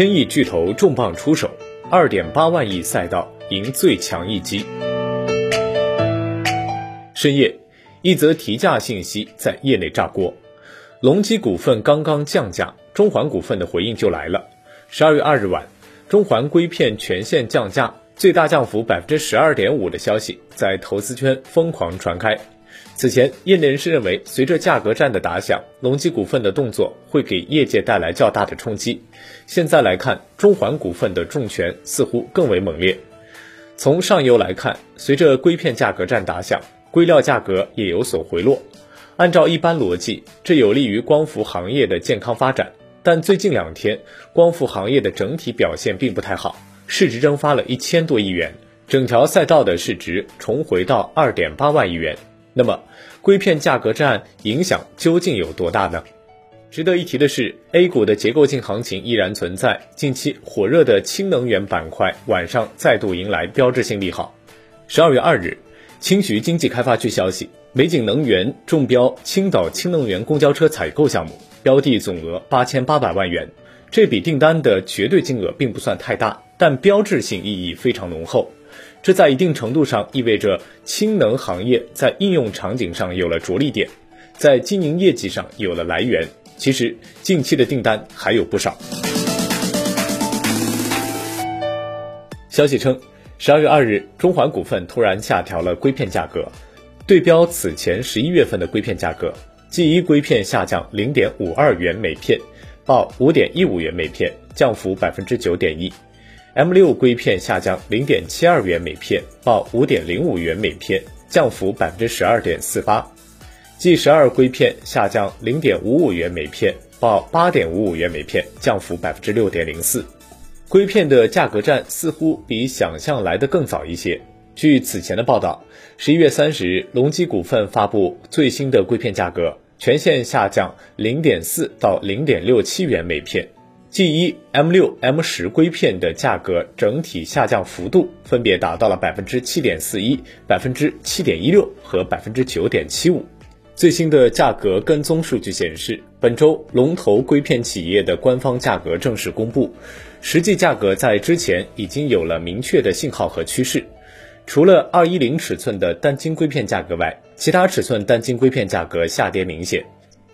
千亿巨头重磅出手，二点八万亿赛道赢最强一击。深夜，一则提价信息在业内炸锅，隆基股份刚刚降价，中环股份的回应就来了。十二月二日晚，中环硅片全线降价，最大降幅百分之十二点五的消息在投资圈疯狂传开。此前，业内人士认为，随着价格战的打响，隆基股份的动作会给业界带来较大的冲击。现在来看，中环股份的重拳似乎更为猛烈。从上游来看，随着硅片价格战打响，硅料价格也有所回落。按照一般逻辑，这有利于光伏行业的健康发展。但最近两天，光伏行业的整体表现并不太好，市值蒸发了一千多亿元，整条赛道的市值重回到二点八万亿元。那么，硅片价格战影响究竟有多大呢？值得一提的是，A 股的结构性行情依然存在。近期火热的氢能源板块晚上再度迎来标志性利好。十二月二日，青徐经济开发区消息，美景能源中标青岛氢能源公交车采购项目，标的总额八千八百万元。这笔订单的绝对金额并不算太大，但标志性意义非常浓厚。这在一定程度上意味着氢能行业在应用场景上有了着力点，在经营业绩上有了来源。其实近期的订单还有不少。消息称，十二月二日，中环股份突然下调了硅片价格，对标此前十一月份的硅片价格，G 一硅片下降零点五二元每片，报五点一五元每片，降幅百分之九点一。M 六硅片下降零点七二元每片，报五点零五元每片，降幅百分之十二点四八。G 十二硅片下降零点五五元每片，报八点五五元每片，降幅百分之六点零四。硅片的价格战似乎比想象来的更早一些。据此前的报道，十一月三十日，隆基股份发布最新的硅片价格，全线下降零点四到零点六七元每片。G 一、M 六、M 十硅片的价格整体下降幅度分别达到了百分之七点四一、百分之七点一六和百分之九点七五。最新的价格跟踪数据显示，本周龙头硅片企业的官方价格正式公布，实际价格在之前已经有了明确的信号和趋势。除了二一零尺寸的单晶硅片价格外，其他尺寸单晶硅片价格下跌明显。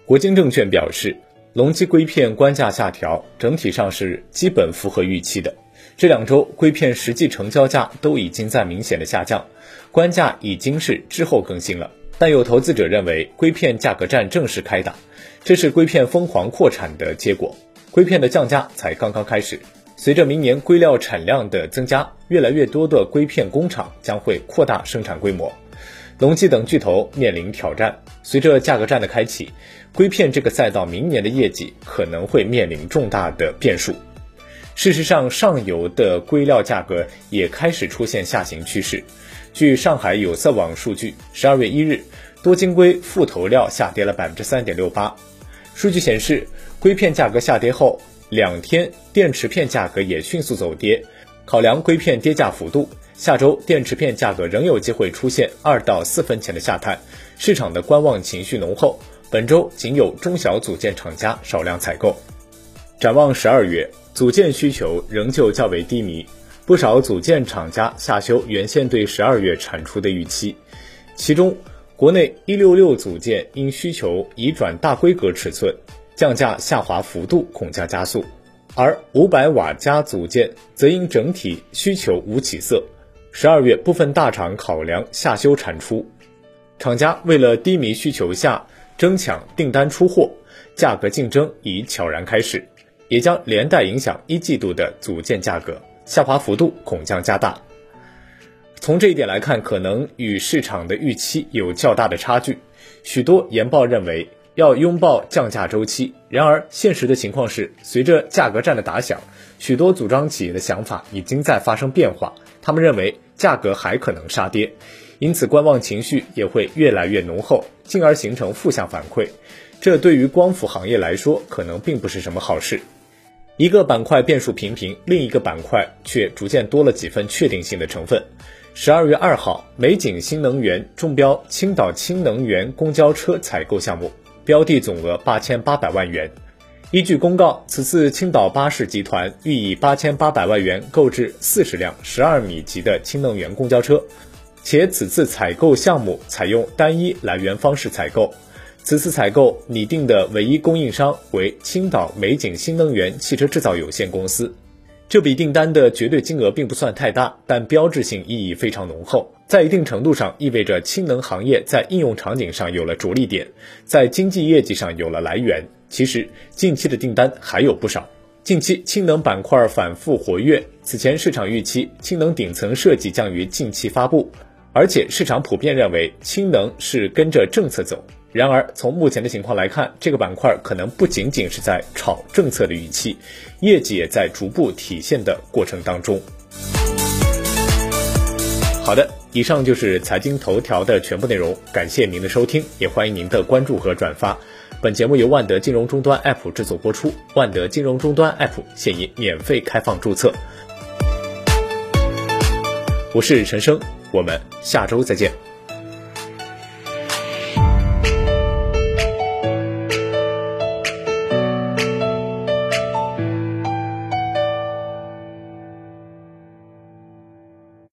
国金证券表示。隆基硅片官价下调，整体上是基本符合预期的。这两周硅片实际成交价都已经在明显的下降，官价已经是滞后更新了。但有投资者认为，硅片价格战正式开打，这是硅片疯狂扩产的结果。硅片的降价才刚刚开始，随着明年硅料产量的增加，越来越多的硅片工厂将会扩大生产规模。隆基等巨头面临挑战。随着价格战的开启，硅片这个赛道明年的业绩可能会面临重大的变数。事实上，上游的硅料价格也开始出现下行趋势。据上海有色网数据，十二月一日，多晶硅副投料下跌了百分之三点六八。数据显示，硅片价格下跌后两天，电池片价格也迅速走跌。考量硅片跌价幅度。下周电池片价格仍有机会出现二到四分钱的下探，市场的观望情绪浓厚。本周仅有中小组件厂家少量采购。展望十二月，组件需求仍旧较为低迷，不少组件厂家下修原先对十二月产出的预期。其中，国内一六六组件因需求已转大规格尺寸，降价下滑幅度恐将加速，而五百瓦加组件则因整体需求无起色。十二月，部分大厂考量下修产出，厂家为了低迷需求下争抢订单出货，价格竞争已悄然开始，也将连带影响一季度的组件价格下滑幅度恐将加大。从这一点来看，可能与市场的预期有较大的差距。许多研报认为要拥抱降价周期，然而现实的情况是，随着价格战的打响，许多组装企业的想法已经在发生变化，他们认为。价格还可能杀跌，因此观望情绪也会越来越浓厚，进而形成负向反馈。这对于光伏行业来说，可能并不是什么好事。一个板块变数频频，另一个板块却逐渐多了几分确定性的成分。十二月二号，美景新能源中标青岛氢能源公交车采购项目，标的总额八千八百万元。依据公告，此次青岛巴士集团欲以八千八百万元购置四十辆十二米级的氢能源公交车，且此次采购项目采用单一来源方式采购。此次采购拟定的唯一供应商为青岛美景新能源汽车制造有限公司。这笔订单的绝对金额并不算太大，但标志性意义非常浓厚，在一定程度上意味着氢能行业在应用场景上有了着力点，在经济业绩上有了来源。其实，近期的订单还有不少。近期氢能板块反复活跃，此前市场预期氢能顶层设计将于近期发布，而且市场普遍认为氢能是跟着政策走。然而，从目前的情况来看，这个板块可能不仅仅是在炒政策的预期，业绩也在逐步体现的过程当中。好的，以上就是财经头条的全部内容，感谢您的收听，也欢迎您的关注和转发。本节目由万德金融终端 App 制作播出，万德金融终端 App 现已免费开放注册。我是陈生，我们下周再见。